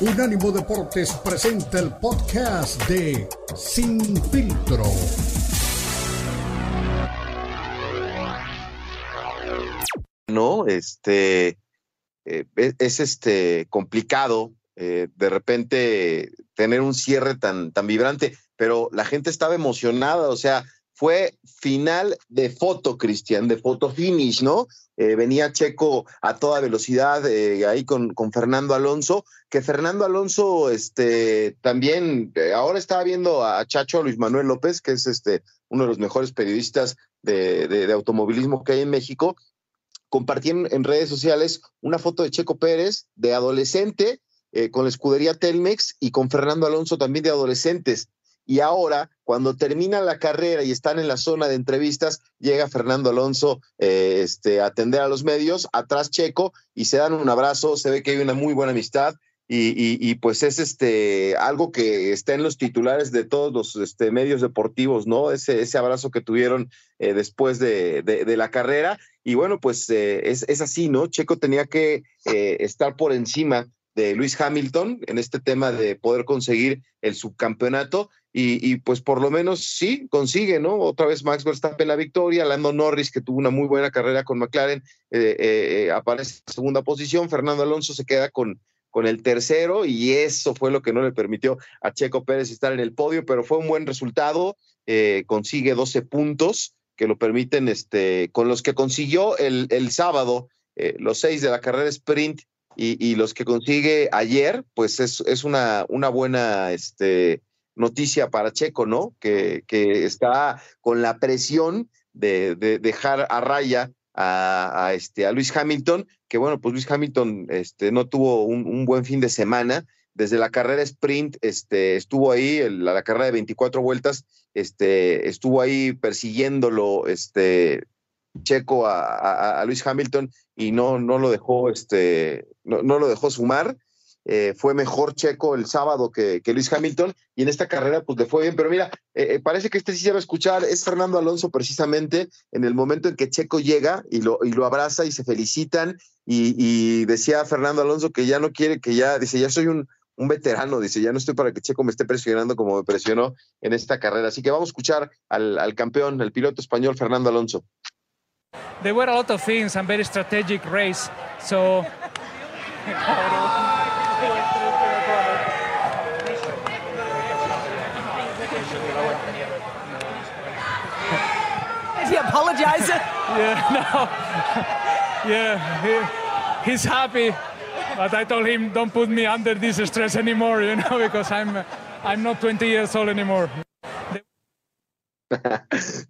Unánimo Deportes presenta el podcast de Sin Filtro. No, este eh, es, este complicado eh, de repente tener un cierre tan, tan vibrante, pero la gente estaba emocionada, o sea, fue final de foto, Cristian, de foto finish, ¿no? Eh, venía Checo a toda velocidad eh, ahí con, con, Fernando Alonso, que Fernando Alonso este, también, eh, ahora estaba viendo a Chacho Luis Manuel López, que es este, uno de los mejores periodistas de, de, automovilismo que hay en México, compartieron en redes sociales una foto de Checo Pérez de adolescente con la escudería Telmex y con Fernando Alonso también de adolescentes y ahora, cuando termina la carrera y están en la zona de entrevistas, llega Fernando Alonso eh, este, a atender a los medios, atrás Checo, y se dan un abrazo, se ve que hay una muy buena amistad. Y, pues es este algo que está en los titulares de todos los este, medios deportivos, ¿no? Ese, ese abrazo que tuvieron eh, después de, de, la carrera. Y bueno, pues eh, es, es, así, ¿no? Checo tenía que estar por encima de Luis Hamilton en este tema de poder conseguir el subcampeonato y, pues por lo menos sí consigue, ¿no? Otra vez Max Verstappen la victoria, Lando Norris que tuvo una muy buena carrera con McLaren eh, eh, eh, aparece en segunda posición, Fernando Alonso se queda con, con el tercero y eso fue lo que no le permitió a Checo Pérez estar en el podio, pero fue un buen resultado, consigue 12 puntos que lo permiten, este, con los que consiguió el, el sábado, los seis de la carrera sprint y, los que consigue ayer, pues es, es una, una buena este, noticia para Checo, ¿no? Que, que está con la presión de, dejar a raya a, este, a Luis Hamilton, que bueno, pues Luis Hamilton este, no tuvo un, buen fin de semana. Desde la carrera sprint este, estuvo ahí, la, carrera de 24 vueltas, este, estuvo ahí persiguiéndolo este, Checo a, a, Luis Hamilton y no, no lo dejó, este, no, no lo dejó sumar. Eh, fue mejor Checo el sábado que, que, Luis Hamilton y en esta carrera pues le fue bien, pero mira, eh, eh, parece que este sí se va a escuchar, es Fernando Alonso precisamente en el momento en que Checo llega y lo, y lo abraza y se felicitan y, y, decía Fernando Alonso que ya no quiere, que ya, dice, ya soy un, un veterano, dice, ya no estoy para que Checo me esté presionando como me presionó en esta carrera, así que vamos a escuchar al, al campeón, el piloto español Fernando Alonso. there were a lot of things and very strategic race. So. Is he apologizing? Yeah, no. yeah, he, he's happy. But I told him, don't put me under this stress anymore, you know, because I'm, I'm not 20 years old anymore.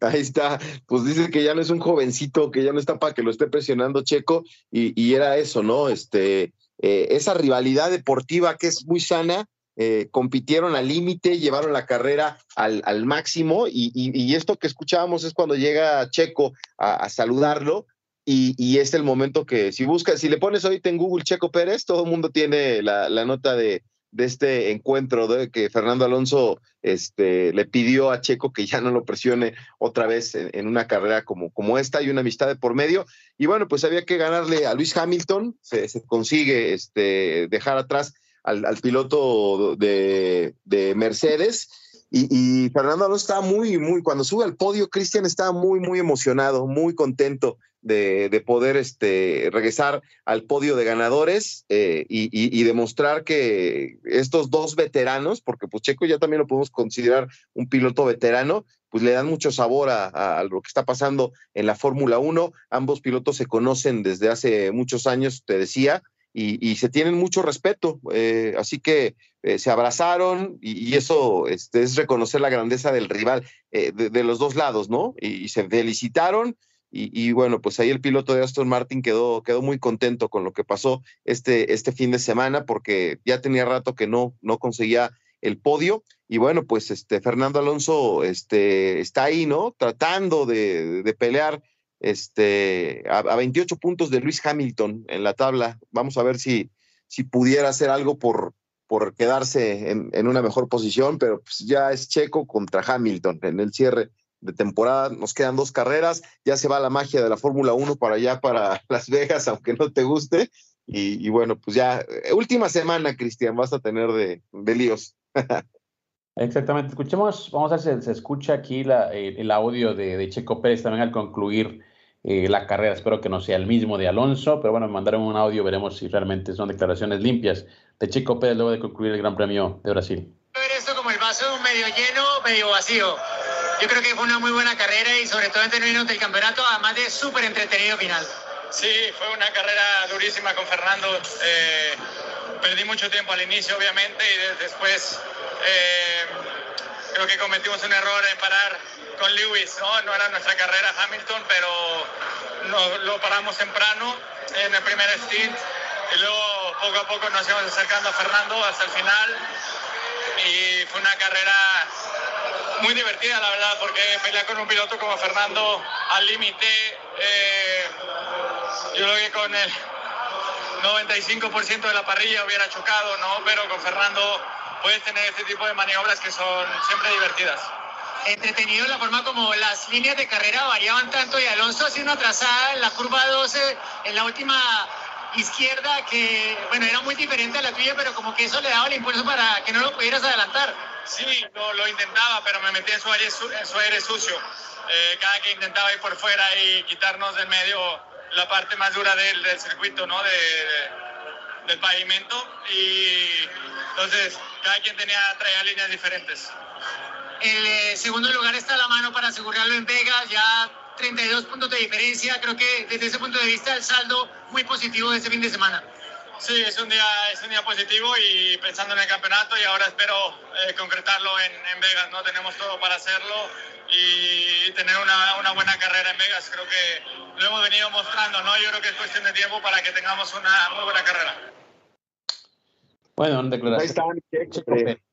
Ahí está, pues dice que ya no es un jovencito, que ya no está para que lo esté presionando Checo, y, era eso, ¿no? Este, eh, esa rivalidad deportiva que es muy sana, eh, compitieron al límite, llevaron la carrera al, máximo, y, esto que escuchábamos es cuando llega Checo a, saludarlo, y, es el momento que si buscas, si le pones ahorita en Google Checo Pérez, todo el mundo tiene la nota de de este encuentro de que Fernando Alonso este, le pidió a Checo que ya no lo presione otra vez en, una carrera como, como esta y una amistad de por medio. Y bueno, pues había que ganarle a Luis Hamilton, se, consigue este, dejar atrás al, piloto de, de Mercedes. Y, Fernando Alonso estaba muy, muy, cuando sube al podio, Cristian estaba muy, muy emocionado, muy contento de, poder este, regresar al podio de ganadores eh, y, demostrar que estos dos veteranos, porque pues Checo ya también lo podemos considerar un piloto veterano, pues le dan mucho sabor a, lo que está pasando en la Fórmula 1. Ambos pilotos se conocen desde hace muchos años, te decía, y, se tienen mucho respeto. Eh, así que eh, se abrazaron y, eso este, es reconocer la grandeza del rival de, los dos lados, ¿no? y se felicitaron y, bueno, pues ahí el piloto de Aston Martin quedó, quedó muy contento con lo que pasó este, este fin de semana porque ya tenía rato que no, no conseguía el podio. Y bueno, pues este Fernando Alonso este, está ahí, ¿no? Tratando de pelear este, a, 28 puntos de Luis Hamilton en la tabla. Vamos a ver si, si pudiera hacer algo por, por quedarse en, en una mejor posición, pero pues ya es Checo contra Hamilton en el cierre de temporada. Nos quedan dos carreras, ya se va la magia de la Fórmula 1 para allá, para Las Vegas, aunque no te guste. Y, bueno, pues ya, eh, última semana, Cristian, vas a tener de, de líos. Exactamente. Escuchemos, vamos a ver si se escucha aquí la, el, audio de, de, Checo Pérez también al concluir eh, la carrera. Espero que no sea el mismo de Alonso, pero bueno, me mandaron un audio, veremos si realmente son declaraciones limpias de Checo Pérez luego de concluir el Gran Premio de Brasil. Ver esto como el vaso medio lleno, medio vacío. Yo creo que fue una muy buena carrera y sobre todo en términos del campeonato, además de súper entretenido final. Sí, fue una carrera durísima con Fernando. Eh, perdí mucho tiempo al inicio, obviamente, y después eh, creo que cometimos un error en parar con Lewis. No, no era nuestra carrera Hamilton, pero no, lo paramos temprano en el primer stint y luego poco a poco nos íbamos acercando a Fernando hasta el final y fue una carrera muy divertida la verdad porque pelear con un piloto como Fernando al límite eh, yo creo que con el 95% de la parrilla hubiera chocado, ¿no? Pero con Fernando puedes tener este tipo de maniobras que son siempre divertidas. Entretenido la forma como las líneas de carrera variaban tanto y Alonso hacía una trazada en la curva 12 en la última izquierda que, bueno, era muy diferente a la tuya, pero como que eso le daba el impulso para que no lo pudieras adelantar. Sí, lo, intentaba, pero me metí en su aire, en su aire sucio. Eh, cada que intentaba ir por fuera y quitarnos del medio la parte más dura del, del circuito, ¿no? De, del pavimento y entonces cada quien tenía traía líneas diferentes. El eh, segundo lugar está a la mano para asegurarlo en Vegas, ya 32 puntos de diferencia. Creo que desde ese punto de vista el saldo muy positivo de este fin de semana. Sí, es un día, es un día positivo y pensando en el campeonato y ahora espero eh, concretarlo en, en, Vegas, ¿no? Tenemos todo para hacerlo y tener una, una, buena carrera en Vegas. Creo que lo hemos venido mostrando, ¿no? Yo creo que es cuestión de tiempo para que tengamos una muy buena carrera. Bueno, declaración.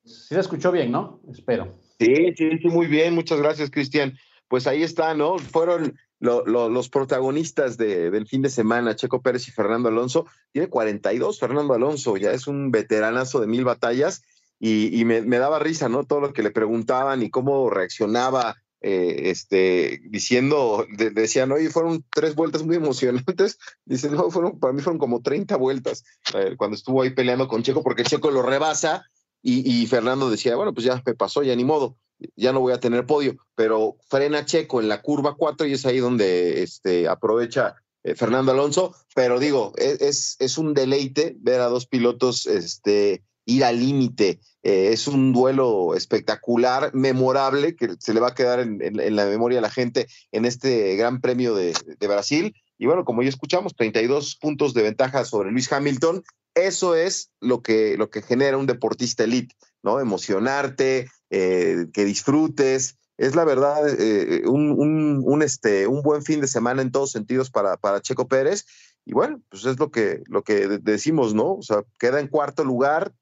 Sí se escuchó bien, ¿no? Espero. Sí, sí, sí, muy bien. Muchas gracias, Cristian. Pues ahí está, ¿no? Fueron los protagonistas del fin de semana, Checo Pérez y Fernando Alonso. Tiene 42, Fernando Alonso, ya es un veteranazo de mil batallas y, me, daba risa, ¿no? Todo lo que le preguntaban y cómo reaccionaba, eh, este, diciendo, decían, oye, fueron tres vueltas muy emocionantes. Dice, no, fueron, para mí fueron como 30 vueltas eh, cuando estuvo ahí peleando con Checo, porque Checo lo rebasa y, y Fernando decía, bueno, pues ya me pasó, ya ni modo ya no voy a tener podio, pero frena Checo en la curva 4 y es ahí donde este, aprovecha eh, Fernando Alonso, pero digo, e, es, es, un deleite ver a dos pilotos este, ir al límite. Eh, es un duelo espectacular, memorable, que se le va a quedar en, la memoria a la gente en este Gran Premio de, de, Brasil. Y bueno, como ya escuchamos, 32 puntos de ventaja sobre Luis Hamilton. Eso es lo que, lo que genera un deportista elite, ¿no? Emocionarte, eh, que disfrutes. Es la verdad eh, un, un, este, un buen fin de semana en todos sentidos para, para Checo Pérez. Y bueno, pues es lo que, lo que decimos, ¿no? O sea, queda en cuarto lugar.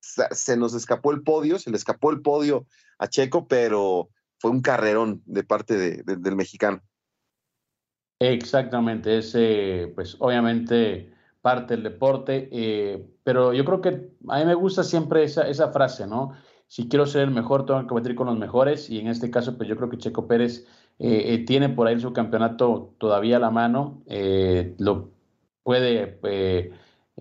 Se nos escapó el podio, se le escapó el podio a Checo, pero fue un carrerón de parte de, del mexicano. Exactamente, ese, pues obviamente parte del deporte, eh, pero yo creo que a mí me gusta siempre esa, esa frase, ¿no? si quiero ser el mejor, tengo que competir con los mejores. Y en este caso, pues yo creo que Checo Pérez eh, eh, tiene por ahí su campeonato todavía a la mano. Lo puede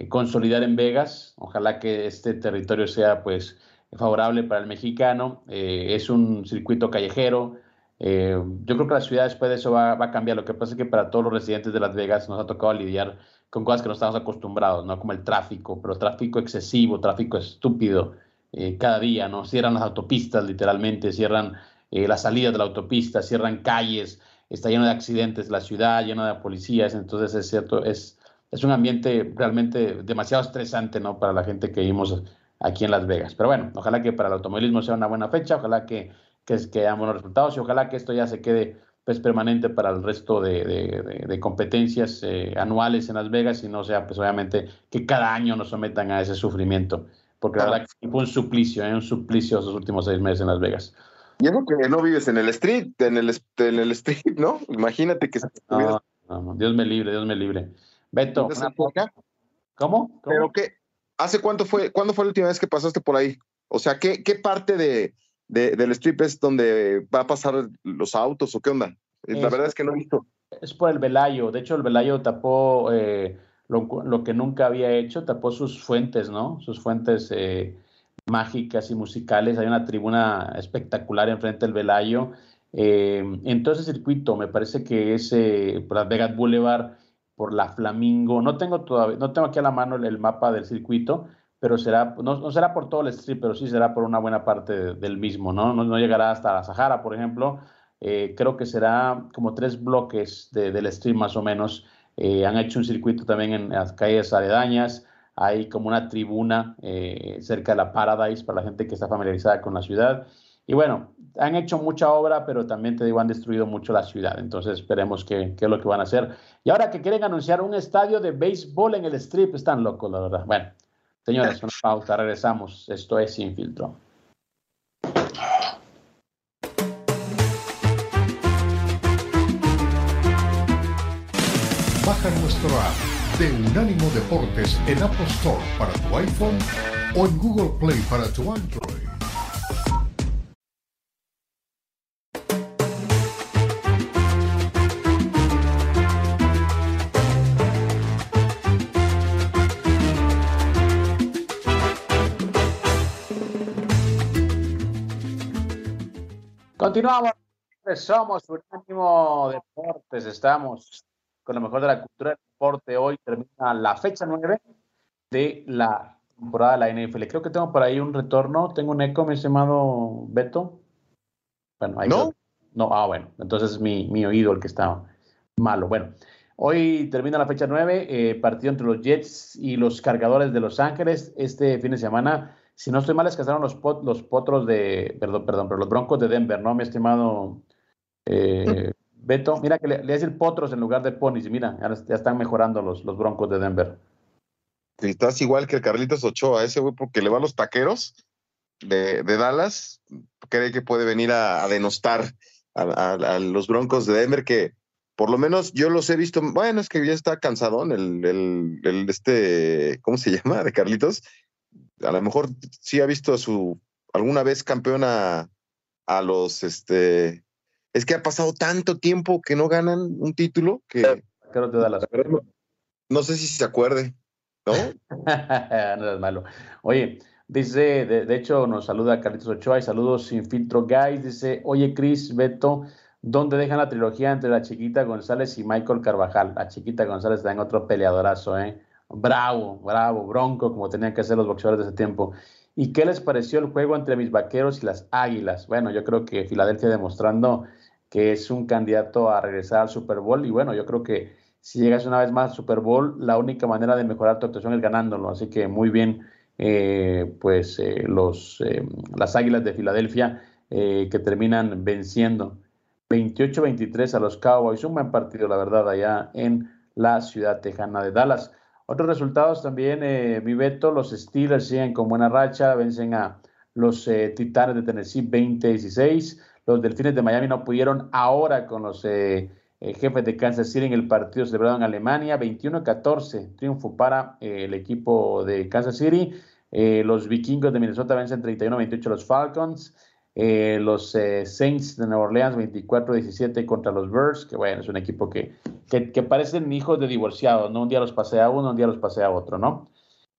consolidar en Vegas. Ojalá que este territorio sea pues favorable para el mexicano. es un circuito callejero. yo creo que la ciudad después de eso va, va, a cambiar. Lo que pasa es que para todos los residentes de Las Vegas nos ha tocado lidiar con cosas que no estamos acostumbrados, ¿no? Como el tráfico, pero tráfico excesivo, tráfico estúpido. Eh, cada día, ¿no? Cierran las autopistas literalmente, cierran eh, las salidas de la autopista, cierran calles, está lleno de accidentes la ciudad, lleno de policías, entonces es cierto, es, es un ambiente realmente demasiado estresante, ¿no? Para la gente que vivimos aquí en Las Vegas. Pero bueno, ojalá que para el automovilismo sea una buena fecha, ojalá que, que, que buenos resultados y ojalá que esto ya se quede pues permanente para el resto de, de, de competencias eh, anuales en Las Vegas y no sea pues obviamente que cada año nos sometan a ese sufrimiento porque la verdad que fue un suplicio, ¿eh? un suplicio esos últimos seis meses en Las Vegas. Y eso que no vives en el street, en el, en el street, ¿no? Imagínate que... No, no, Dios me libre, Dios me libre. Beto, una... ¿Cómo? ¿Cómo? ¿Pero qué? ¿Hace cuánto fue, cuándo fue la última vez que pasaste por ahí? O sea, ¿qué, qué parte de, de, del strip es donde va a pasar los autos o qué onda? La verdad es que no he visto. Es por el Velayo. De hecho, el Velayo tapó... Eh, lo, que nunca había hecho, tapó sus fuentes, ¿no? Sus fuentes eh, mágicas y musicales. Hay una tribuna espectacular enfrente del Velayo. Eh, en todo ese circuito, me parece que es por Las Vegas Boulevard, por la Flamingo. No tengo todavía, no tengo aquí a la mano el, mapa del circuito, pero será, no, será por todo el strip, pero sí será por una buena parte del mismo, ¿no? ¿no? llegará hasta la Sahara, por ejemplo. Eh, creo que será como tres bloques del strip más o menos. Eh, han hecho un circuito también en las calles aledañas. Hay como una tribuna eh, cerca de la Paradise para la gente que está familiarizada con la ciudad. Y bueno, han hecho mucha obra, pero también te digo, han destruido mucho la ciudad. Entonces esperemos qué es lo que van a hacer. Y ahora que quieren anunciar un estadio de béisbol en el strip, están locos, la verdad. Bueno, señores, una pausa, regresamos. Esto es Sin Filtro. Baja nuestro app de Unánimo Deportes en Apple Store para tu iPhone o en Google Play para tu Android. Continuamos. Somos Unánimo Deportes. Estamos con lo mejor de la cultura del deporte. Hoy termina la fecha 9 de la temporada de la NFL. Creo que tengo por ahí un retorno. Tengo un eco, mi estimado Beto. Bueno, ahí ¿No? No, ah, bueno. Entonces es mi, mi oído el que está malo. Bueno, hoy termina la fecha 9. Eh, partido entre los Jets y los cargadores de Los Ángeles. Este fin de semana si no estoy mal, es que los, los potros de, perdón, perdón, pero los broncos de Denver, ¿no, mi estimado eh, Beto? Mira que le, le decir potros en lugar de ponis, mira, ya, están mejorando los, los broncos de Denver. Estás igual que el Carlitos Ochoa, ese güey, porque le va a los taqueros de, Dallas, cree que puede venir a, denostar a, los broncos de Denver, que por lo menos yo los he visto, bueno, es que ya está cansadón el, el, el este, ¿cómo se llama? De Carlitos, a lo mejor sí ha visto a su alguna vez campeona a los este es que ha pasado tanto tiempo que no ganan un título que te da no, sé si se acuerde, ¿no? no es malo. Oye, dice, de, hecho nos saluda Carlitos Ochoa y saludos sin filtro guys, dice, "Oye Chris, Beto, ¿dónde dejan la trilogía entre la chiquita González y Michael Carvajal? La chiquita González está en otro peleadorazo, ¿eh? Bravo, bravo, bronco, como tenían que hacer los boxeadores de ese tiempo. ¿Y qué les pareció el juego entre mis vaqueros y las águilas? Bueno, yo creo que Filadelfia demostrando que es un candidato a regresar al Super Bowl y bueno, yo creo que si llegas una vez más al Super Bowl, la única manera de mejorar tu actuación es ganándolo. Así que muy bien, eh, pues eh, los, eh, las Águilas de Filadelfia que terminan venciendo 28-23 a los Cowboys. Un buen partido, la verdad, allá en la ciudad tejana de Dallas. Otros resultados también, eh, mi Beto, los Steelers siguen con buena racha, vencen a los eh, Titanes de Tennessee 20-16. Los Delfines de Miami no pudieron ahora con los eh, eh, jefes de Kansas City en el partido celebrado en Alemania, 21-14, triunfo para el equipo de Kansas City. los vikingos de Minnesota vencen 31-28 a los Falcons. Eh, los eh, Saints de Nueva Orleans 24-17 contra los Bears, que bueno, es un equipo que, que, parecen hijos de divorciados, ¿no? Un día los pasea uno, un día los pasea otro, ¿no?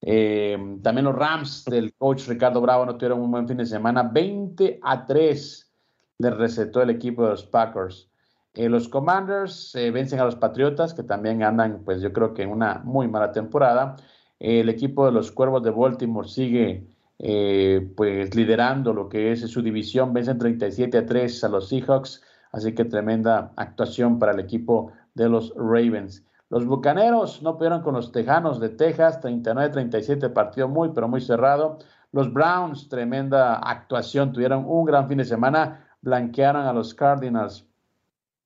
Eh, también los Rams del coach Ricardo Bravo no tuvieron un buen fin de semana, 20 a 3 les recetó el equipo de los Packers. los Commanders vencen a los Patriotas, que también andan, pues yo creo que en una muy mala temporada. el equipo de los Cuervos de Baltimore sigue eh, pues liderando lo que es su división, vencen 37 a 3 a los Seahawks, así que tremenda actuación para el equipo de los Ravens. Los Bucaneros no pudieron con los Tejanos de Texas, 39-37, partido muy, pero muy cerrado. Los Browns, tremenda actuación, tuvieron un gran fin de semana, blanquearon a los Cardinals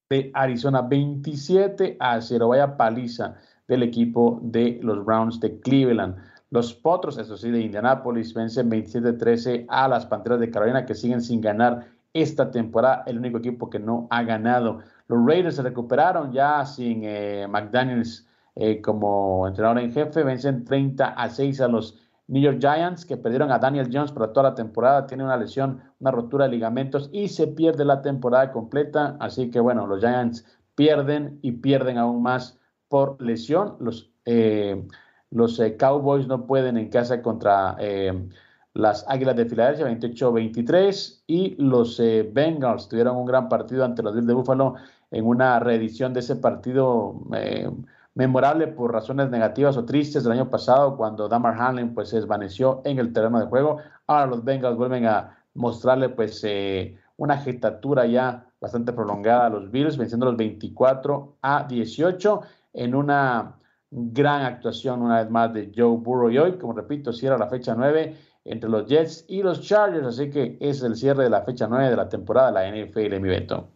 de Arizona 27 a 0, vaya paliza del equipo de los Browns de Cleveland. Los Potros, eso sí, de Indianápolis, vencen 27-13 a las Panteras de Carolina, que siguen sin ganar esta temporada, el único equipo que no ha ganado. Los Raiders se recuperaron ya sin eh, McDaniels eh, como entrenador en jefe, vencen 30 a 6 a los New York Giants, que perdieron a Daniel Jones para toda la temporada, tiene una lesión, una rotura de ligamentos y se pierde la temporada completa. Así que bueno, los Giants pierden y pierden aún más por lesión. Los, eh, los eh, Cowboys no pueden en casa contra eh, las Águilas de Filadelfia, 28-23. Y los Bengals tuvieron un gran partido ante los Bills de Buffalo en una reedición de ese partido memorable por razones negativas o tristes del año pasado, cuando Damar Hamlin pues, se desvaneció en el terreno de juego. Ahora los Bengals vuelven a mostrarle pues, una agitatura ya bastante prolongada a los Bills, venciendo los 24 a 18 en una gran actuación una vez más de Joe Burrow y hoy, como repito, cierra la fecha 9 entre los Jets y los Chargers, así que es el cierre de la fecha 9 de la temporada de la NFL, mi Beto.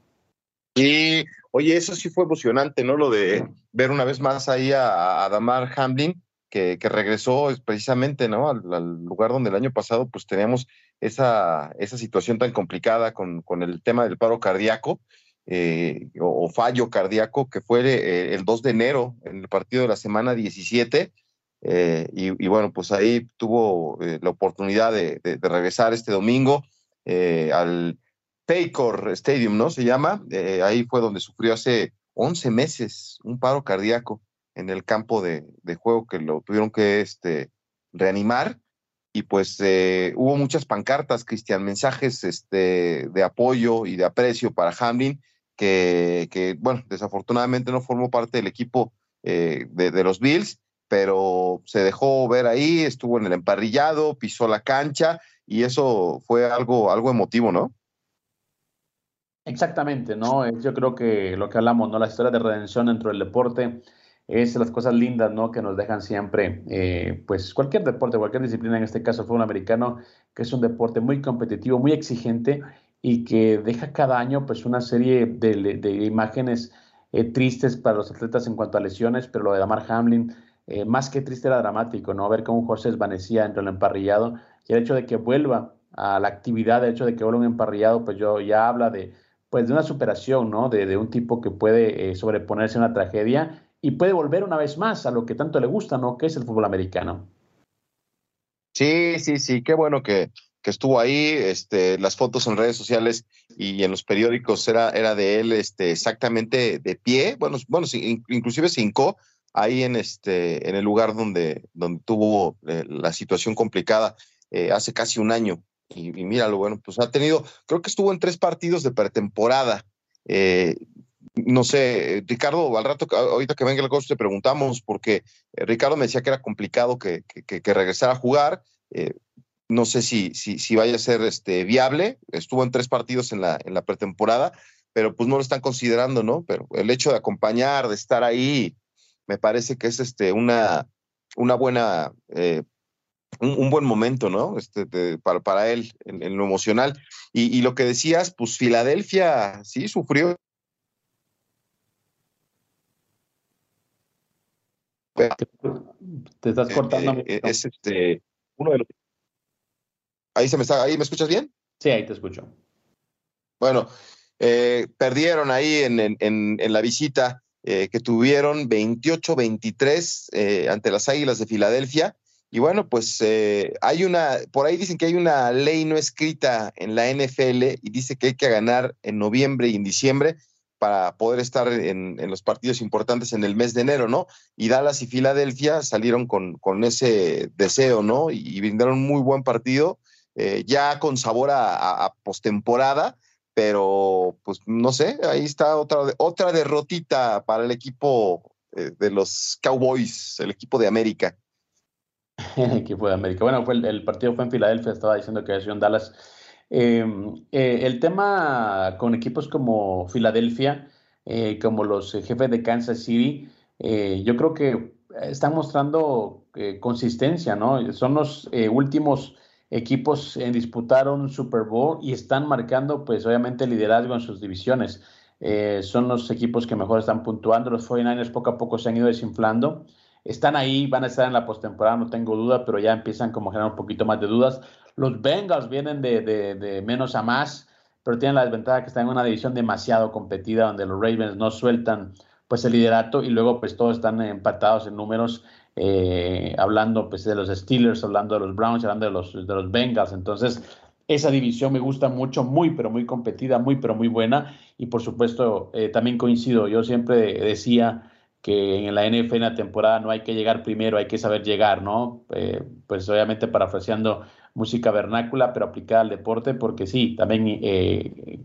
Y, oye, eso sí fue emocionante, ¿no? Lo de ver una vez más ahí a, Damar Hamlin, que, regresó precisamente, ¿no? Al, lugar donde el año pasado, pues teníamos esa, esa situación tan complicada con, con el tema del paro cardíaco. Eh, o, fallo cardíaco que fue eh, el 2 de enero en el partido de la semana 17. Eh, y, bueno, pues ahí tuvo la oportunidad de, regresar este domingo al Paycor Stadium, ¿no? Se llama. ahí fue donde sufrió hace 11 meses un paro cardíaco en el campo de, juego que lo tuvieron que este, reanimar. Y pues hubo muchas pancartas, Cristian, mensajes este, de apoyo y de aprecio para Hamlin que, bueno, desafortunadamente no formó parte del equipo eh, de, los Bills, pero se dejó ver ahí, estuvo en el emparrillado, pisó la cancha y eso fue algo, algo emotivo, ¿no? Exactamente, ¿no? Yo creo que lo que hablamos, ¿no? La historia de redención dentro del deporte es las cosas lindas, ¿no? Que nos dejan siempre, eh, pues cualquier deporte, cualquier disciplina, en este caso el fútbol americano, que es un deporte muy competitivo, muy exigente y que deja cada año pues una serie de, imágenes eh, tristes para los atletas en cuanto a lesiones, pero lo de Damar Hamlin, eh, más que triste era dramático, ¿no? Ver cómo José desvanecía entre el emparrillado y el hecho de que vuelva a la actividad, el hecho de que vuelva un emparrillado, pues yo ya habla de, pues de una superación, ¿no? De, un tipo que puede eh, sobreponerse a una tragedia y puede volver una vez más a lo que tanto le gusta, ¿no? Que es el fútbol americano. Sí, sí, sí, qué bueno que, que estuvo ahí, este, las fotos en redes sociales y en los periódicos era, era de él este, exactamente de pie, bueno, bueno inclusive se hincó ahí en, este, en el lugar donde, donde tuvo eh, la situación complicada eh, hace casi un año. Y, míralo, bueno, pues ha tenido, creo que estuvo en tres partidos de pretemporada. Eh, no sé, Ricardo, al rato, ahorita que venga el coach te preguntamos, porque Ricardo me decía que era complicado que, que regresara a jugar. No sé si, si, si vaya a ser este, viable. Estuvo en tres partidos en la, en la pretemporada, pero pues no lo están considerando, ¿no? Pero el hecho de acompañar, de estar ahí, me parece que es este, una, una buena, eh, un, buen momento, ¿no? Este, para, para él, en, lo emocional. Y, lo que decías, pues Filadelfia sí sufrió. Te estás cortando. Eh, eh, es este, uno de los Ahí se me está, ahí me escuchas bien? Sí, ahí te escucho. Bueno, eh, perdieron ahí en, en, la visita eh, que tuvieron 28-23 eh, ante las Águilas de Filadelfia. Y bueno, pues hay una, por ahí dicen que hay una ley no escrita en la NFL y dice que hay que ganar en noviembre y en diciembre para poder estar en, en, los partidos importantes en el mes de enero, ¿no? Y Dallas y Filadelfia salieron con, con ese deseo, ¿no? Y, y brindaron un muy buen partido eh, ya con sabor a, postemporada, pero pues no sé, ahí está otra, otra derrotita para el equipo eh, de los Cowboys, el equipo de América. el equipo de América. Bueno, fue el, partido fue en Filadelfia, estaba diciendo que es en Dallas. Em, eh, el tema con equipos como Filadelfia, como los jefes de Kansas City, yo creo que están mostrando consistencia, ¿no? Son los últimos equipos en disputar un Super Bowl y están marcando, pues obviamente, liderazgo en sus divisiones. Eh, son los equipos que mejor están puntuando. Los 49ers poco a poco se han ido desinflando. Están ahí, van a estar en la postemporada, no tengo duda, pero ya empiezan como a generar un poquito más de dudas. Los Bengals vienen de, de menos a más, pero tienen la desventaja que están en una división demasiado competida, donde los Ravens no sueltan pues el liderato y luego pues todos están empatados en números eh, hablando pues, de los Steelers, hablando de los Browns, hablando de los, de los Bengals. Entonces, esa división me gusta mucho, muy, pero muy competida, muy, pero muy buena. Y por supuesto, eh, también coincido, yo siempre decía que en la NFL en la temporada no hay que llegar primero, hay que saber llegar, ¿no? Eh, pues obviamente parafraseando música vernácula, pero aplicada al deporte, porque sí, también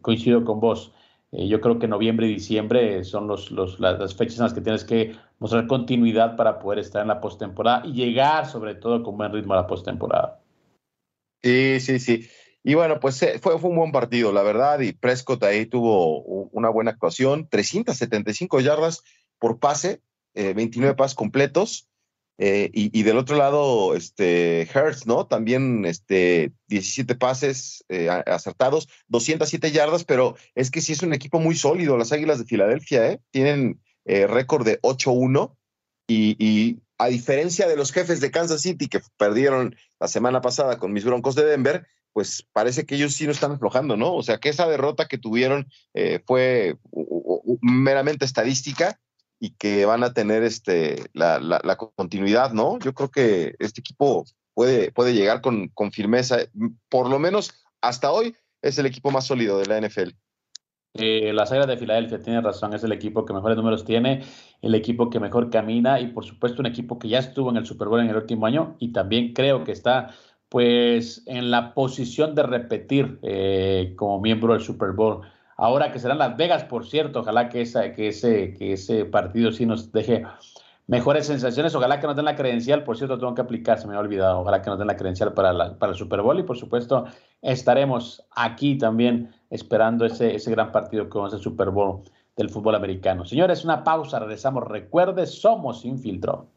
coincido con vos. Eh, yo creo que noviembre y diciembre son los, las, fechas en las que tienes que mostrar continuidad para poder estar en la postemporada y llegar sobre todo con buen ritmo a la postemporada. Sí, sí, sí. Y bueno, pues fue, fue un buen partido, la verdad, y Prescott ahí tuvo una buena actuación, 375 yardas, por pase, 29 eh, pases completos. Eh, y, del otro lado, este, Hertz, ¿no? También este, 17 pases eh, acertados, 207 yardas, pero es que sí es un equipo muy sólido. Las Águilas de Filadelfia, ¿eh? Tienen récord de 8-1 y, y, a diferencia de los jefes de Kansas City que perdieron la semana pasada con mis Broncos de Denver, pues parece que ellos sí no están aflojando, ¿no? O sea, que esa derrota que tuvieron fue meramente estadística y que van a tener este, la, la, continuidad, ¿no? Yo creo que este equipo puede, puede llegar con, con, firmeza, por lo menos hasta hoy es el equipo más sólido de la NFL. Eh, la Sagra de Filadelfia tiene razón, es el equipo que mejores números tiene, el equipo que mejor camina y por supuesto un equipo que ya estuvo en el Super Bowl en el último año y también creo que está pues en la posición de repetir eh, como miembro del Super Bowl ahora que serán Las Vegas, por cierto, ojalá que, que, ese, que ese partido sí nos deje mejores sensaciones, ojalá que nos den la credencial, por cierto, tengo que aplicar, se me ha olvidado, ojalá que nos den la credencial para, para el Super Bowl. Y por supuesto estaremos aquí también esperando ese, ese gran partido con ese Super Bowl del fútbol americano. Señores, una pausa, regresamos, recuerde, somos Infiltro.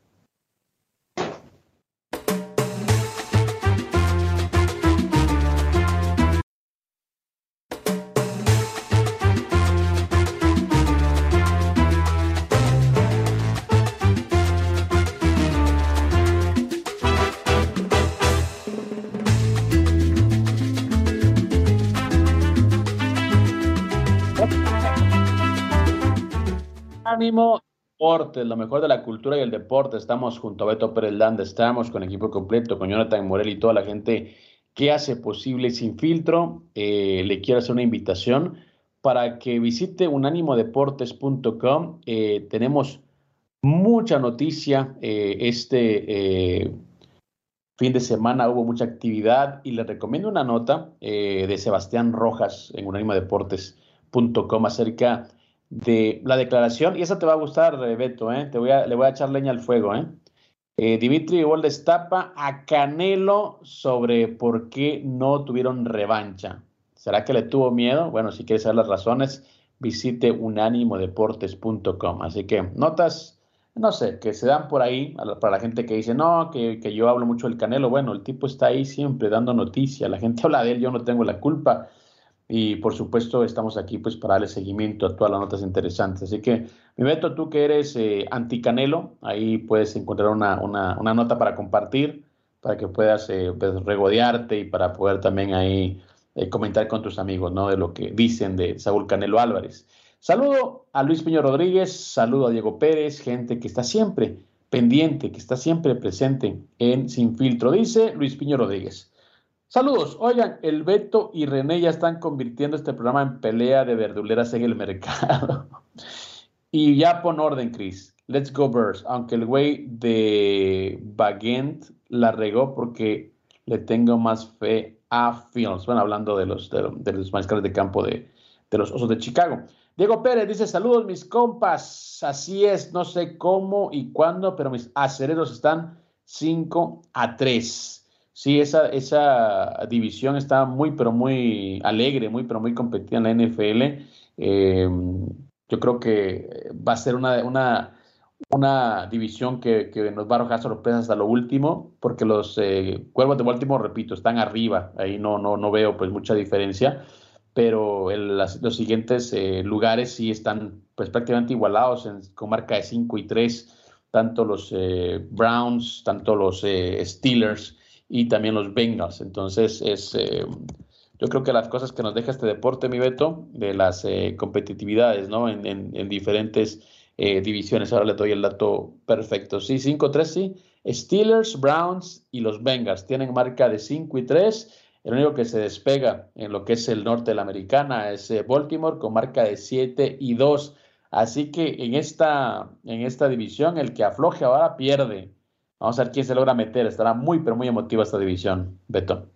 Ánimo Deportes, lo mejor de la cultura y el deporte. Estamos junto a Beto Pérez Landa, estamos con equipo completo, con Jonathan Morel y toda la gente que hace posible Sin Filtro. Eh, le quiero hacer una invitación para que visite unánimodeportes.com. Eh, tenemos mucha noticia. Eh, este fin de semana hubo mucha actividad y le recomiendo una nota de Sebastián Rojas en unánimodeportes.com acerca de la declaración, y esa te va a gustar, eh, Beto, ¿eh? Te voy a, le voy a echar leña al fuego, ¿eh? eh Dimitri igual destapa a Canelo sobre por qué no tuvieron revancha. ¿Será que le tuvo miedo? Bueno, si quieres saber las razones, visite unánimodeportes.com. Así que notas, no sé, que se dan por ahí para la gente que dice, no, que, que yo hablo mucho del Canelo. Bueno, el tipo está ahí siempre dando noticia. La gente habla de él, yo no tengo la culpa y por supuesto estamos aquí pues para darle seguimiento a todas las notas interesantes. Así que, mi Beto, tú que eres eh, anticanelo, ahí puedes encontrar una, una, nota para compartir, para que puedas eh, pues, regodearte y para poder también ahí eh, comentar con tus amigos, ¿no? De lo que dicen de Saúl Canelo Álvarez. Saludo a Luis Piño Rodríguez, saludo a Diego Pérez, gente que está siempre pendiente, que está siempre presente en Sin Filtro. Dice Luis Piño Rodríguez. Saludos. Oigan, el Beto y René ya están convirtiendo este programa en pelea de verduleras en el mercado. y ya pon orden, Chris. Let's go Birds. Aunque el güey de Bagent la regó porque le tengo más fe a Fields. Bueno, hablando de los, de, los mariscales de campo de, de los Osos de Chicago. Diego Pérez dice, saludos mis compas. Así es, no sé cómo y cuándo, pero mis acereros están 5 a 3. Sí, esa, esa división está muy, pero muy alegre, muy, pero muy competida en la NFL. Eh, yo creo que va a ser una, una, una división que, que, nos va a arrojar sorpresas hasta lo último, porque los eh, Cuervos de Baltimore, repito, están arriba. Ahí no, no, no veo pues mucha diferencia, pero los siguientes eh, lugares sí están pues prácticamente igualados con marca de 5 y 3, tanto los Browns, tanto los Steelers y también los Bengals. Entonces, es, eh, yo creo que las cosas que nos deja este deporte, mi Beto, de las eh, competitividades, ¿no? En, en, diferentes eh, divisiones. Ahora le doy el dato perfecto. Sí, 5-3, sí. Steelers, Browns y los Bengals tienen marca de 5 y 3. El único que se despega en lo que es el norte de la americana es Baltimore con marca de 7 y 2. Así que en esta, en esta división, el que afloje ahora pierde. Vamos a ver quién se logra meter. Estará muy, pero muy emotiva esta división, Beto.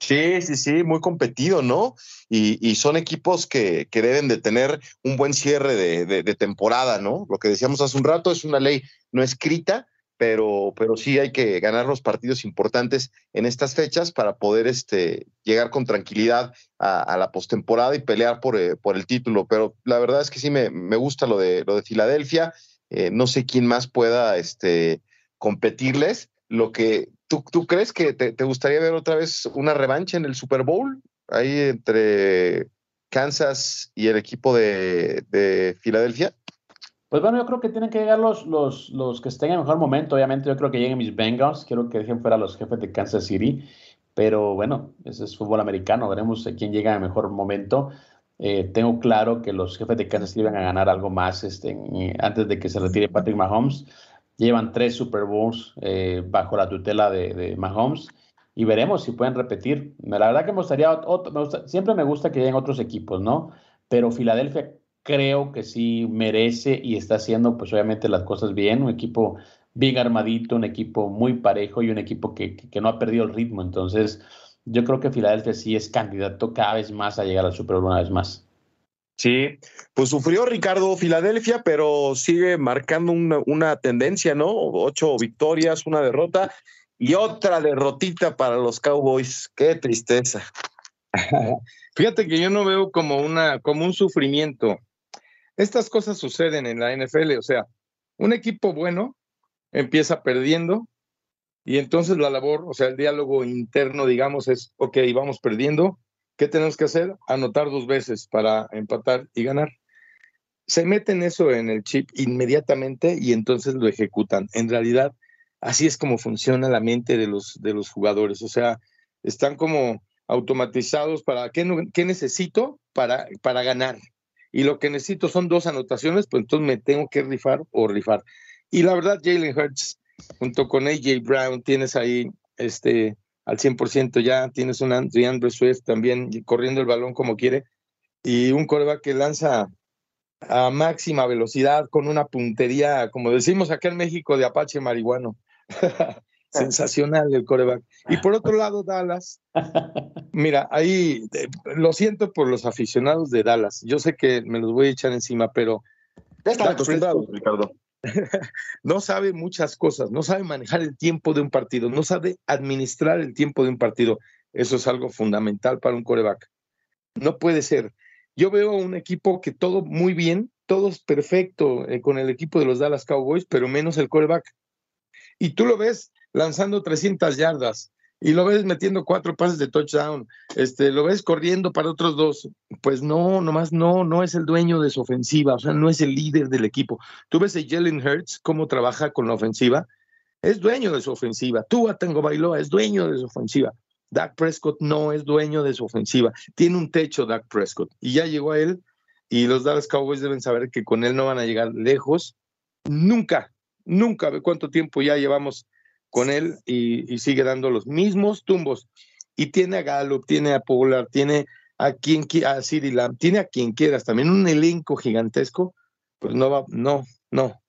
Sí, sí, sí, muy competido, ¿no? Y, son equipos que, que, deben de tener un buen cierre de, de, temporada, ¿no? Lo que decíamos hace un rato es una ley no escrita, pero, pero sí hay que ganar los partidos importantes en estas fechas para poder este, llegar con tranquilidad a, la postemporada y pelear por, eh, por, el título. Pero la verdad es que sí me, me gusta lo de, lo de Filadelfia. Eh, no sé quién más pueda este, competirles. Lo que ¿Tú, crees que te, gustaría ver otra vez una revancha en el Super Bowl? Ahí entre Kansas y el equipo de, de Filadelfia. Pues bueno, yo creo que tienen que llegar los, los, los que estén en mejor momento. Obviamente, yo creo que lleguen mis Bengals. Quiero que dejen fuera los jefes de Kansas City. Pero bueno, ese es fútbol americano. Veremos quién llega en mejor momento. Eh, tengo claro que los jefes de Kansas City van a ganar algo más este, antes de que se retire Patrick Mahomes. Llevan tres Super Bowls eh, bajo la tutela de, Mahomes y veremos si pueden repetir. La verdad que me gustaría, otro, siempre me gusta que lleguen otros equipos, ¿no? Pero Filadelfia creo que sí merece y está haciendo, pues obviamente, las cosas bien. Un equipo bien armadito, un equipo muy parejo y un equipo que, que, no ha perdido el ritmo. Entonces, yo creo que Filadelfia sí es candidato cada vez más a llegar al Super Bowl una vez más. Sí, pues sufrió Ricardo Filadelfia, pero sigue marcando una, tendencia, ¿no? Ocho victorias, una derrota y otra derrotita para los Cowboys. Qué tristeza. Fíjate que yo no veo como una, como un sufrimiento. Estas cosas suceden en la NFL, o sea, un equipo bueno empieza perdiendo y entonces la labor, o sea, el diálogo interno, digamos, es, ok, vamos perdiendo, ¿Qué tenemos que hacer? Anotar dos veces para empatar y ganar. Se meten eso en el chip inmediatamente y entonces lo ejecutan. En realidad, así es como funciona la mente de los, de los jugadores. O sea, están como automatizados para qué, necesito para, para ganar. Y lo que necesito son dos anotaciones, pues entonces me tengo que rifar o rifar. Y la verdad, Jalen Hurts, junto con AJ Brown, tienes ahí este, al 100% ya, tienes un DeAndre Swift también corriendo el balón como quiere, y un coreback que lanza a máxima velocidad con una puntería, como decimos acá en México, de Apache marihuano. Sensacional el coreback. Y por otro lado, Dallas. Mira, ahí lo siento por los aficionados de Dallas. Yo sé que me los voy a echar encima, pero. Ya están acostumbrados, Ricardo. no sabe muchas cosas, no sabe manejar el tiempo de un partido, no sabe administrar el tiempo de un partido. Eso es algo fundamental para un coreback. No puede ser. Yo veo un equipo que todo muy bien, todo es perfecto eh, con el equipo de los Dallas Cowboys, pero menos el coreback. Y tú lo ves lanzando 300 yardas, y lo ves metiendo cuatro pases de touchdown, este, lo ves corriendo para otros dos, pues no, nomás no, no es el dueño de su ofensiva, o sea, no es el líder del equipo. Tú ves a Jalen Hurts cómo trabaja con la ofensiva, es dueño de su ofensiva. Tú, Tango Bailoa, es dueño de su ofensiva. Dak Prescott no es dueño de su ofensiva. Tiene un techo Dak Prescott y ya llegó a él y los Dallas Cowboys deben saber que con él no van a llegar lejos. Nunca, nunca, ¿cuánto tiempo ya llevamos con él y, sigue dando los mismos tumbos. Y tiene a Gallup, tiene a Pollard, tiene a quien a Siri Lamb, tiene a quien quieras, también un elenco gigantesco, pues no va, no, no,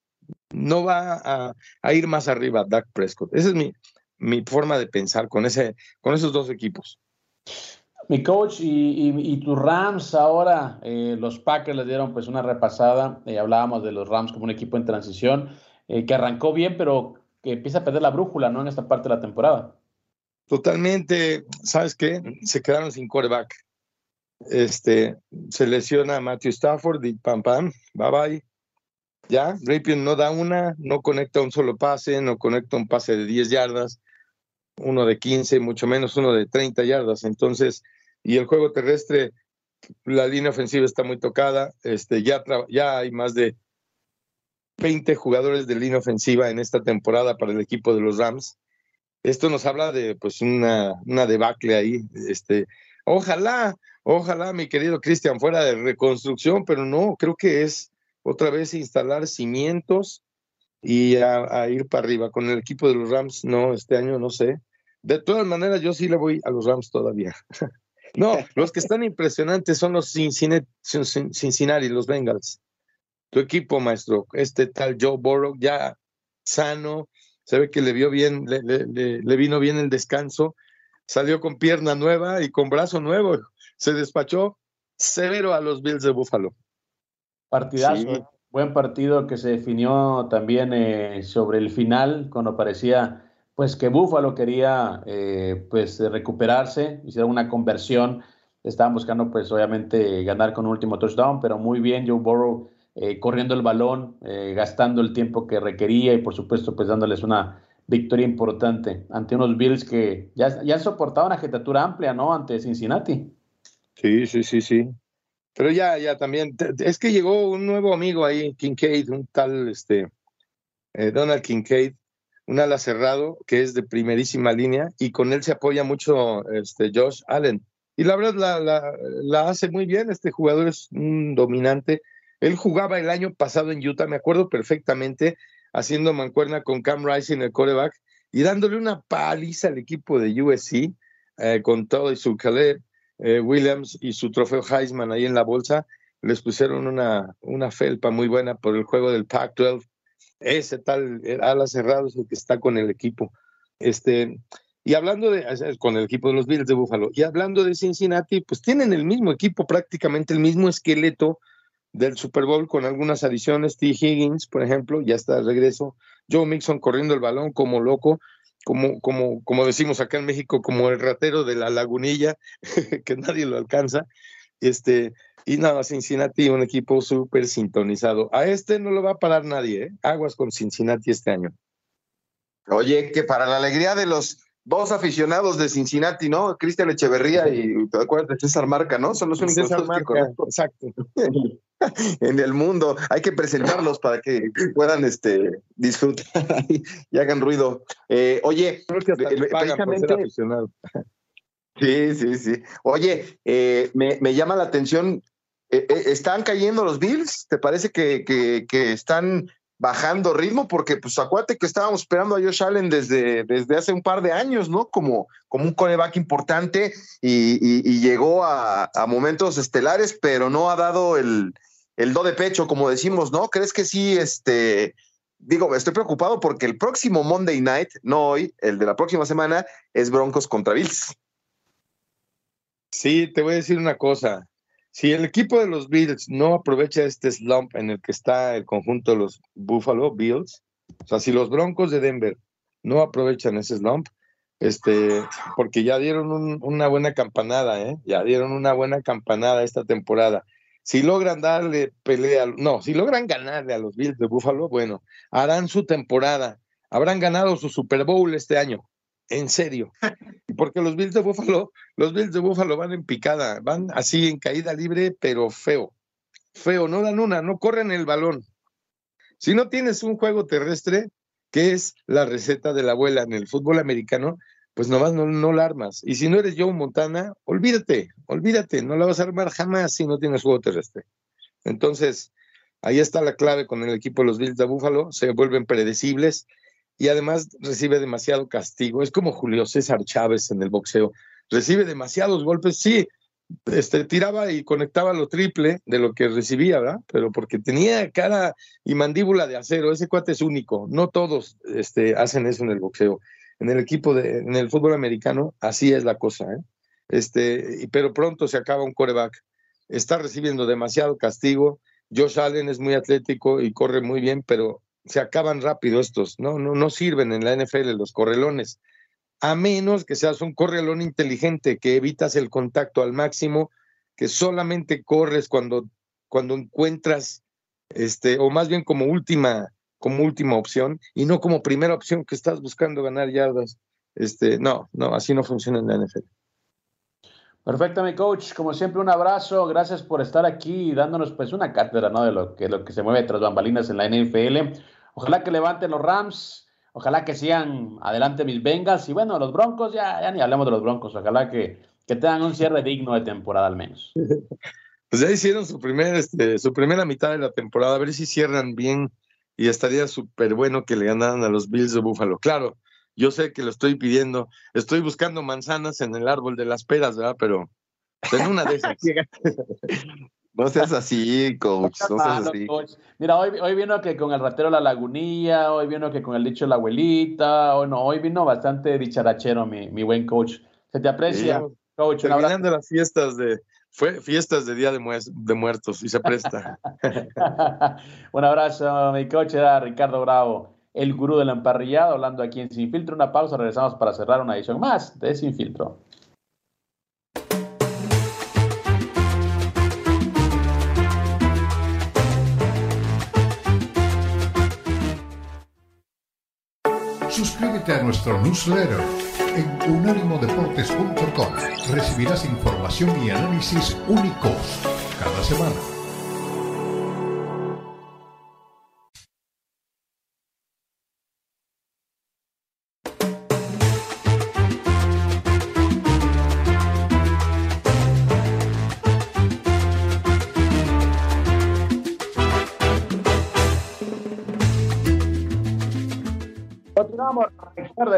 no va a, ir más arriba Dak Prescott. Esa es mi, mi forma de pensar con, ese, con esos dos equipos. Mi coach y, y, tus Rams ahora, eh, los Packers les dieron pues una repasada, eh, hablábamos de los Rams como un equipo en transición, eh, que arrancó bien, pero que empieza a perder la brújula, ¿no? En esta parte de la temporada. Totalmente, ¿sabes qué? Se quedaron sin quarterback. Este, se lesiona a Matthew Stafford y pam pam, bye bye. Ya, Raypion no da una, no conecta un solo pase, no conecta un pase de 10 yardas, uno de 15, mucho menos uno de 30 yardas. Entonces, y el juego terrestre, la línea ofensiva está muy tocada, este, ya, ya hay más de 20 jugadores de línea ofensiva en esta temporada para el equipo de los Rams. Esto nos habla de pues una, una debacle ahí. Este, ojalá, ojalá, mi querido Cristian, fuera de reconstrucción, pero no, creo que es otra vez instalar cimientos y a, ir para arriba. Con el equipo de los Rams, no, este año no sé. De todas maneras, yo sí le voy a los Rams todavía. no, los que están impresionantes son los Cincinnati los Bengals tu equipo, maestro, este tal Joe Burrow, ya sano, se ve que le vio bien, le, le, vino bien el descanso, salió con pierna nueva y con brazo nuevo, se despachó severo a los Bills de Buffalo. Partidazo, ¿eh? buen partido que se definió también eh, sobre el final, cuando parecía pues que Buffalo quería eh, pues recuperarse, hicieron una conversión, estaban buscando pues obviamente ganar con un último touchdown, pero muy bien Joe Burrow eh, corriendo el balón, eh, gastando el tiempo que requería y por supuesto pues dándoles una victoria importante ante unos Bills que ya, ya han soportado una agitatura amplia, ¿no? Ante Cincinnati. Sí, sí, sí, sí. Pero ya, ya también, es que llegó un nuevo amigo ahí, Kincaid, un tal, este, Donald Kincaid, un ala cerrado que es de primerísima línea y con él se apoya mucho este, Josh Allen. Y la verdad la, la, hace muy bien, este jugador es un dominante. Él jugaba el año pasado en Utah, me acuerdo perfectamente, haciendo mancuerna con Cam Rice en el coreback y dándole una paliza al equipo de USC eh, con todo y su Caleb eh, Williams y su trofeo Heisman ahí en la bolsa. Les pusieron una, una felpa muy buena por el juego del Pac-12 ese tal ala cerrado es el que está con el equipo. Este, y hablando de, con el equipo de los Bills de Buffalo, y hablando de Cincinnati, pues tienen el mismo equipo, prácticamente el mismo esqueleto del Super Bowl con algunas adiciones. T. Higgins, por ejemplo, ya está de regreso. Joe Mixon corriendo el balón como loco, como, como, como decimos acá en México, como el ratero de la lagunilla, que nadie lo alcanza. Este, y nada, Cincinnati, un equipo súper sintonizado. A este no lo va a parar nadie, ¿eh? Aguas con Cincinnati este año. Oye, que para la alegría de los dos aficionados de Cincinnati, ¿no? Cristian Echeverría y te acuerdas de César Marca, ¿no? Son los únicos César Marca, exacto. en el mundo. Hay que presentarlos para que puedan este, disfrutar y hagan ruido. Eh, oye, precisamente. Sí, sí, sí. Oye, eh, me, me, llama la atención eh, eh, ¿Están cayendo los Bills? ¿Te parece que, que, están bajando ritmo? Porque, pues, acuérdate que estábamos esperando a Josh Allen desde, desde hace un par de años, ¿no? Como, como un coreback importante y, llegó a, momentos estelares, pero no ha dado el, el do de pecho, como decimos, ¿no? ¿Crees que sí, este, digo, estoy preocupado porque el próximo Monday Night, no hoy, el de la próxima semana, es Broncos contra Bills. Sí, te voy a decir una cosa. Si el equipo de los Bills no aprovecha este slump en el que está el conjunto de los Buffalo Bills, o sea, si los Broncos de Denver no aprovechan ese slump, este, porque ya dieron una buena campanada, ¿eh? ya dieron una buena campanada esta temporada. Si logran darle pelea, no, si logran ganarle a los Bills de Buffalo, bueno, harán su temporada, habrán ganado su Super Bowl este año, en serio. Porque los Bills de Búfalo, los Bills de Búfalo van en picada, van así en caída libre, pero feo. Feo, no dan una, no corren el balón. Si no tienes un juego terrestre, que es la receta de la abuela en el fútbol americano, pues nomás no, no la armas. Y si no eres Joe Montana, olvídate, olvídate, no la vas a armar jamás si no tienes juego terrestre. Entonces, ahí está la clave con el equipo de los Bills de Búfalo, se vuelven predecibles y además recibe demasiado castigo. Es como Julio César Chávez en el boxeo. Recibe demasiados golpes, sí, este, tiraba y conectaba lo triple de lo que recibía, ¿verdad? Pero porque tenía cara y mandíbula de acero, ese cuate es único. No todos este, hacen eso en el boxeo. En el equipo de, en el fútbol americano, así es la cosa, ¿eh? Este, pero pronto se acaba un coreback. Está recibiendo demasiado castigo. Josh Allen es muy atlético y corre muy bien, pero se acaban rápido estos, no, no, no sirven en la NFL los correlones, a menos que seas un correlón inteligente, que evitas el contacto al máximo, que solamente corres cuando, cuando encuentras, este, o más bien como última, como última opción, y no como primera opción que estás buscando ganar yardas. Este, no, no, así no funciona en la NFL. Perfecto, mi coach. Como siempre, un abrazo. Gracias por estar aquí dándonos pues una cátedra ¿no? de lo que, lo que se mueve tras bambalinas en la NFL. Ojalá que levanten los Rams, ojalá que sigan adelante mis Bengals y bueno, los Broncos, ya, ya ni hablemos de los Broncos, ojalá que, que tengan un cierre digno de temporada al menos. Pues ya hicieron su, primer, este, su primera mitad de la temporada, a ver si cierran bien y estaría súper bueno que le ganaran a los Bills de Buffalo. Claro, yo sé que lo estoy pidiendo, estoy buscando manzanas en el árbol de las peras, ¿verdad? Pero en una de esas. No seas así, coach. No seas así. Mira, hoy, hoy vino que con el ratero la lagunilla, hoy vino que con el dicho la abuelita, hoy, no, hoy vino bastante dicharachero mi, mi buen coach. Se te aprecia, coach. Terminando las fiestas de, fue fiestas de Día de, de Muertos y se presta. Un abrazo, mi coach era Ricardo Bravo, el gurú del emparrillado, hablando aquí en Sin Filtro. Una pausa, regresamos para cerrar una edición más de Sin Filtro. Suscríbete a nuestro newsletter en unánimodeportes.com. Recibirás información y análisis únicos cada semana.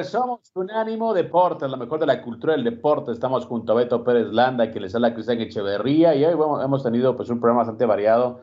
Somos Unánimo Deportes, lo mejor de la cultura del deporte. Estamos junto a Beto Pérez Landa, que les habla Cristian Echeverría, y hoy hemos tenido pues, un programa bastante variado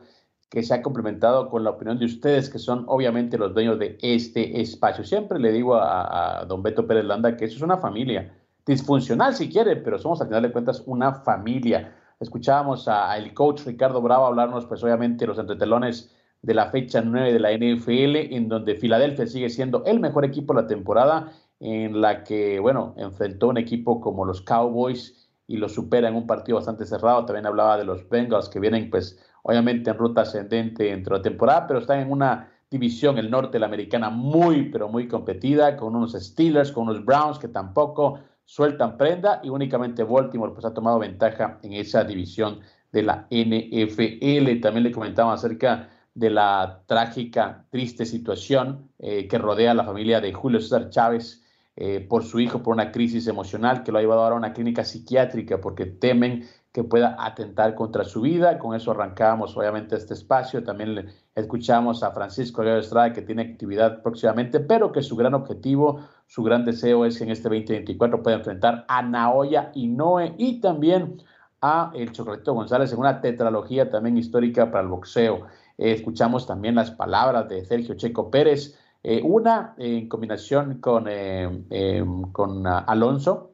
que se ha complementado con la opinión de ustedes, que son obviamente los dueños de este espacio. Siempre le digo a, don Beto Pérez Landa que eso es una familia, disfuncional si quiere, pero somos al final de cuentas una familia. Escuchábamos al coach Ricardo Bravo hablarnos, pues obviamente, los entretelones de la fecha 9 de la NFL, en donde Filadelfia sigue siendo el mejor equipo de la temporada, en la que, bueno, enfrentó un equipo como los Cowboys y lo supera en un partido bastante cerrado. También hablaba de los Bengals, que vienen, pues, obviamente en ruta ascendente dentro de la temporada, pero están en una división, el norte la americana, muy, pero muy competida, con unos Steelers, con unos Browns que tampoco sueltan prenda y únicamente Baltimore pues ha tomado ventaja en esa división de la NFL. También le comentaba acerca de la trágica, triste situación eh, que rodea a la familia de Julio César Chávez eh, por su hijo, por una crisis emocional que lo ha llevado ahora a una clínica psiquiátrica porque temen que pueda atentar contra su vida. Con eso arrancamos obviamente este espacio. También escuchamos a Francisco Guerrero Estrada que tiene actividad próximamente, pero que su gran objetivo, su gran deseo es que en este 2024 pueda enfrentar a Naoya Inoue y también a el Chocolatito González en una tetralogía también histórica para el boxeo. Escuchamos también las palabras de Sergio Checo Pérez, eh, una en combinación con, eh, con ah, Alonso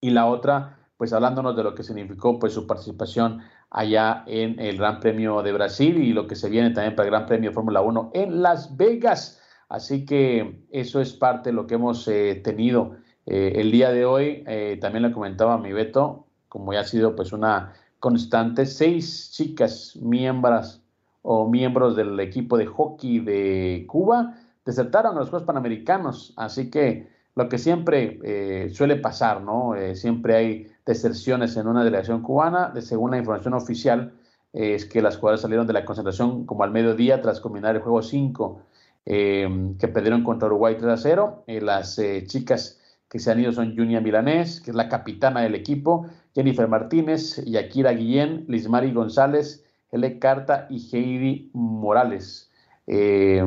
y la otra pues hablándonos de lo que significó pues su participación allá en el Gran Premio de Brasil y lo que se viene también para el Gran Premio de Fórmula 1 en Las Vegas. Así que eso es parte de lo que hemos tenido el día de hoy. también le comentaba a mi Beto, como ya ha sido pues una constante, seis chicas miembros o miembros del equipo de hockey de Cuba desertaron a los Juegos Panamericanos. Así que lo que siempre eh, suele pasar, ¿no? Eh, siempre hay deserciones en una delegación cubana. Según la información oficial, eh, es que las jugadoras salieron de la concentración como al mediodía tras combinar el juego 5 que perdieron contra Uruguay 3 a 0. las chicas que se han ido son Junia Milanés, que es la capitana del equipo, Jennifer Martínez, Yakira Guillén, Lismari González, L. Carta y Heidi Morales. Eh,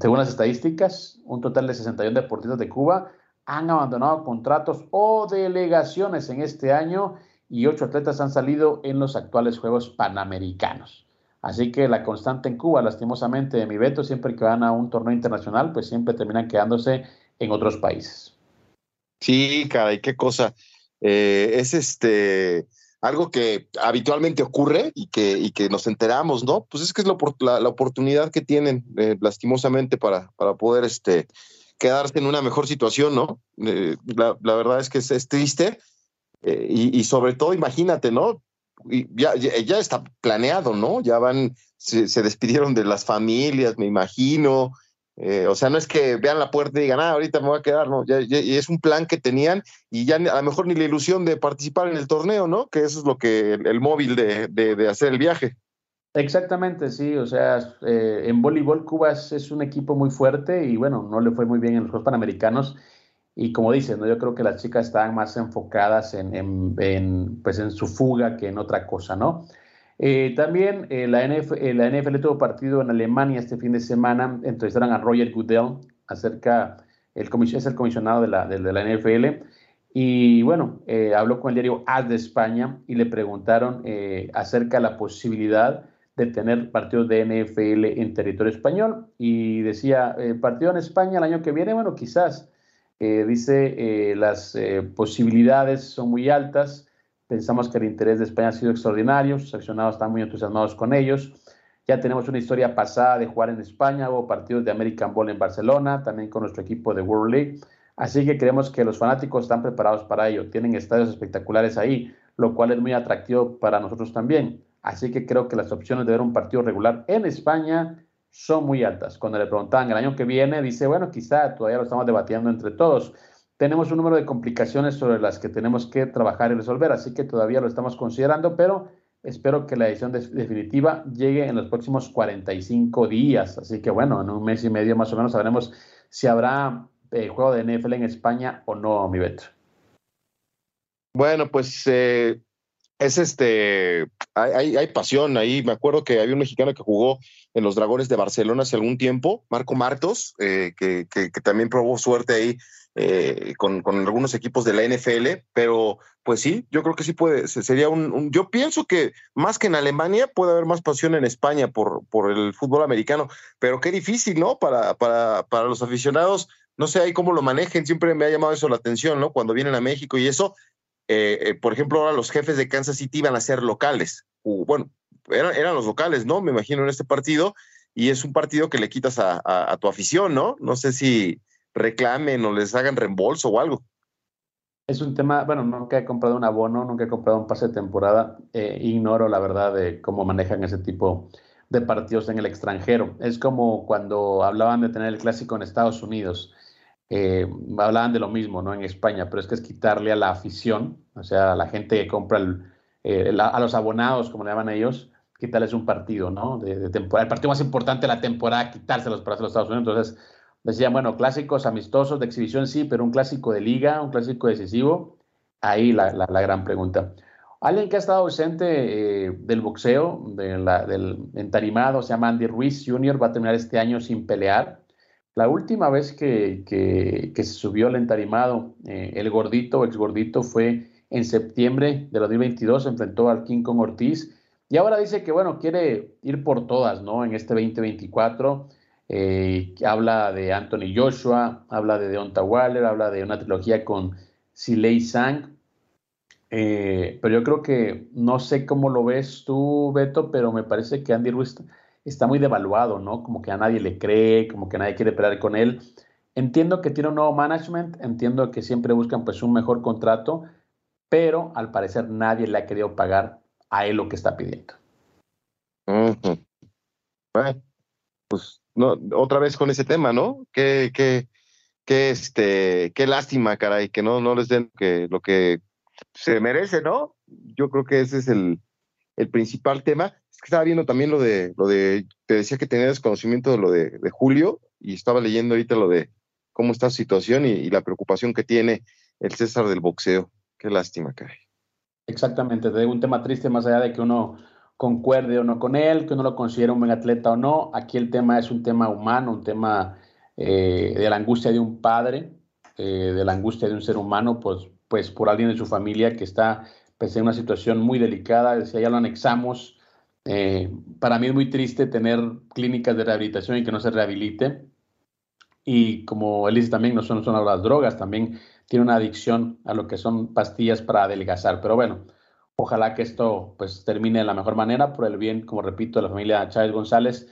según las estadísticas, un total de 61 deportistas de Cuba han abandonado contratos o delegaciones en este año y ocho atletas han salido en los actuales Juegos Panamericanos. Así que la constante en Cuba, lastimosamente, de mi veto, siempre que van a un torneo internacional, pues siempre terminan quedándose en otros países. Sí, caray, qué cosa. Eh, es este algo que habitualmente ocurre y que, y que nos enteramos, ¿no? Pues es que es la, la, oportunidad que tienen, eh, lastimosamente, para, para poder este, quedarse en una mejor situación, ¿no? Eh, la, la, verdad es que es, es triste eh, y, y, sobre todo, imagínate, ¿no? Y ya, ya, está planeado, ¿no? Ya van, se, se, despidieron de las familias, me imagino, eh, o sea, no es que vean la puerta y digan, ah, ahorita me voy a quedar, no, ya, es un plan que tenían y ya a lo mejor ni la ilusión de participar en el torneo, ¿no? Que eso es lo que el, móvil de, de, hacer el viaje. Exactamente, sí, o sea, eh, en voleibol Cuba es, un equipo muy fuerte y bueno, no le fue muy bien en los Juegos Panamericanos y como dices, ¿no? yo creo que las chicas estaban más enfocadas en, en, pues en su fuga que en otra cosa, ¿no? Eh, también eh, la, eh, la, NFL tuvo partido en Alemania este fin de semana. Entrevistaron a Roger Goodell acerca, el es el comisionado de la, de, la NFL. Y bueno, eh, habló con el diario AS de España y le preguntaron eh, acerca de la posibilidad de tener partidos de NFL en territorio español. Y decía, eh, partido en España el año que viene, bueno, quizás. dice, las posibilidades son muy altas. Pensamos que el interés de España ha sido extraordinario. Sus accionados están muy entusiasmados con ellos. Ya tenemos una historia pasada de jugar en España. Hubo partidos de American Ball en Barcelona, también con nuestro equipo de World League. Así que creemos que los fanáticos están preparados para ello. Tienen estadios espectaculares ahí, lo cual es muy atractivo para nosotros también. Así que creo que las opciones de ver un partido regular en España son muy altas. Cuando le preguntaban el año que viene, dice, bueno, quizá todavía lo estamos debatiendo entre todos. Tenemos un número de complicaciones sobre las que tenemos que trabajar y resolver, así que todavía lo estamos considerando, pero espero que la edición definitiva llegue en los próximos 45 días. Así que bueno, en un mes y medio más o menos sabremos si habrá eh, juego de NFL en España o no, mi Beto? Bueno, pues eh, es este, hay, hay, pasión ahí. Me acuerdo que había un mexicano que jugó en los Dragones de Barcelona hace algún tiempo, Marco Martos, eh, que, que, también probó suerte ahí con, con, algunos equipos de la NFL, pero pues sí, yo creo que sí puede, sería un, yo pienso que más que en Alemania puede haber más pasión en España por, por el fútbol americano, pero qué difícil, ¿no? Para, para, para los aficionados no sé ahí cómo lo manejen, siempre me ha llamado eso la atención, ¿no? Cuando vienen a México y eso, eh, eh, por ejemplo, ahora los jefes de Kansas City iban a ser locales, bueno, eran, los locales, ¿no? Me imagino en este partido, y es un partido que le quitas a, tu afición, ¿no? No sé si reclamen o les hagan reembolso o algo. Es un tema, bueno, nunca he comprado un abono, nunca he comprado un pase de temporada, eh, ignoro la verdad de cómo manejan ese tipo de partidos en el extranjero. Es como cuando hablaban de tener el clásico en Estados Unidos eh, hablaban de lo mismo, ¿no? En España, pero es que es quitarle a la afición, o sea, a la gente que compra, eh, a los abonados, como le llaman ellos, quitarles un partido, ¿no? De, temporada. El partido más importante de la temporada, quitárselos para los Estados Unidos. Entonces, decían, bueno, clásicos amistosos de exhibición sí, pero un clásico de liga, un clásico decisivo, ahí la, la, gran pregunta. Alguien que ha estado ausente eh, del boxeo, de del entarimado, se llama Andy Ruiz Jr., va a terminar este año sin pelear. La última vez que, se subió al entarimado, eh, el gordito ex gordito, fue en septiembre de 2022, se enfrentó al King Kong Ortiz y ahora dice que, bueno, quiere ir por todas, ¿no? En este 2024. Eh, habla de Anthony Joshua, habla de Deonta Waller, habla de una trilogía con Silei Sang. Eh, pero yo creo que no sé cómo lo ves tú, Beto, pero me parece que Andy Ruiz está muy devaluado, ¿no? Como que a nadie le cree, como que nadie quiere pelear con él. Entiendo que tiene un nuevo management, entiendo que siempre buscan pues un mejor contrato, pero al parecer nadie le ha querido pagar a él lo que está pidiendo. Bueno, pues no, otra vez con ese tema, ¿no? Qué, qué, qué, este, qué lástima, caray, que no, no les den que, lo que se merece, ¿no? Yo creo que ese es el, el principal tema estaba viendo también lo de, lo de, te decía que tenía desconocimiento de lo de, Julio y estaba leyendo ahorita lo de cómo está su situación y, la preocupación que tiene el César del boxeo. Qué lástima, caray. Exactamente, te un tema triste más allá de que uno concuerde o no con él, que uno lo considere un buen atleta o no. Aquí el tema es un tema humano, un tema eh, de la angustia de un padre, eh, de la angustia de un ser humano, pues, pues por alguien de su familia que está pues, en una situación muy delicada. Si ya lo anexamos, eh, para mí es muy triste tener clínicas de rehabilitación y que no se rehabilite. Y como él dice también, no son, son las drogas, también tiene una adicción a lo que son pastillas para adelgazar. Pero bueno, ojalá que esto pues termine de la mejor manera por el bien, como repito, de la familia Chávez González,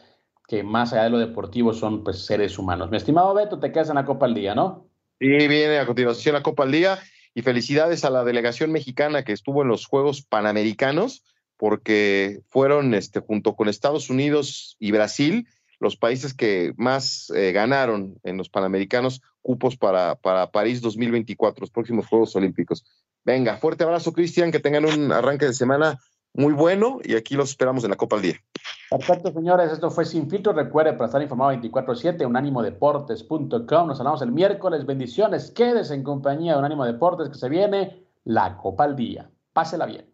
que más allá de lo deportivo son pues seres humanos. Mi estimado Beto, te quedas en la Copa al Día, ¿no? Sí, viene a continuación la Copa al Día y felicidades a la delegación mexicana que estuvo en los Juegos Panamericanos porque fueron este, junto con Estados Unidos y Brasil los países que más eh, ganaron en los Panamericanos cupos para, para París 2024, los próximos Juegos Olímpicos. Venga, fuerte abrazo, Cristian, que tengan un arranque de semana muy bueno y aquí los esperamos en la Copa al Día. Perfecto, señores. Esto fue Sin Filtro. Recuerde, para estar informado 24-7, unánimodeportes.com. Nos hablamos el miércoles. Bendiciones. Quédese en compañía de Unánimo Deportes que se viene la Copa al Día. Pásela bien.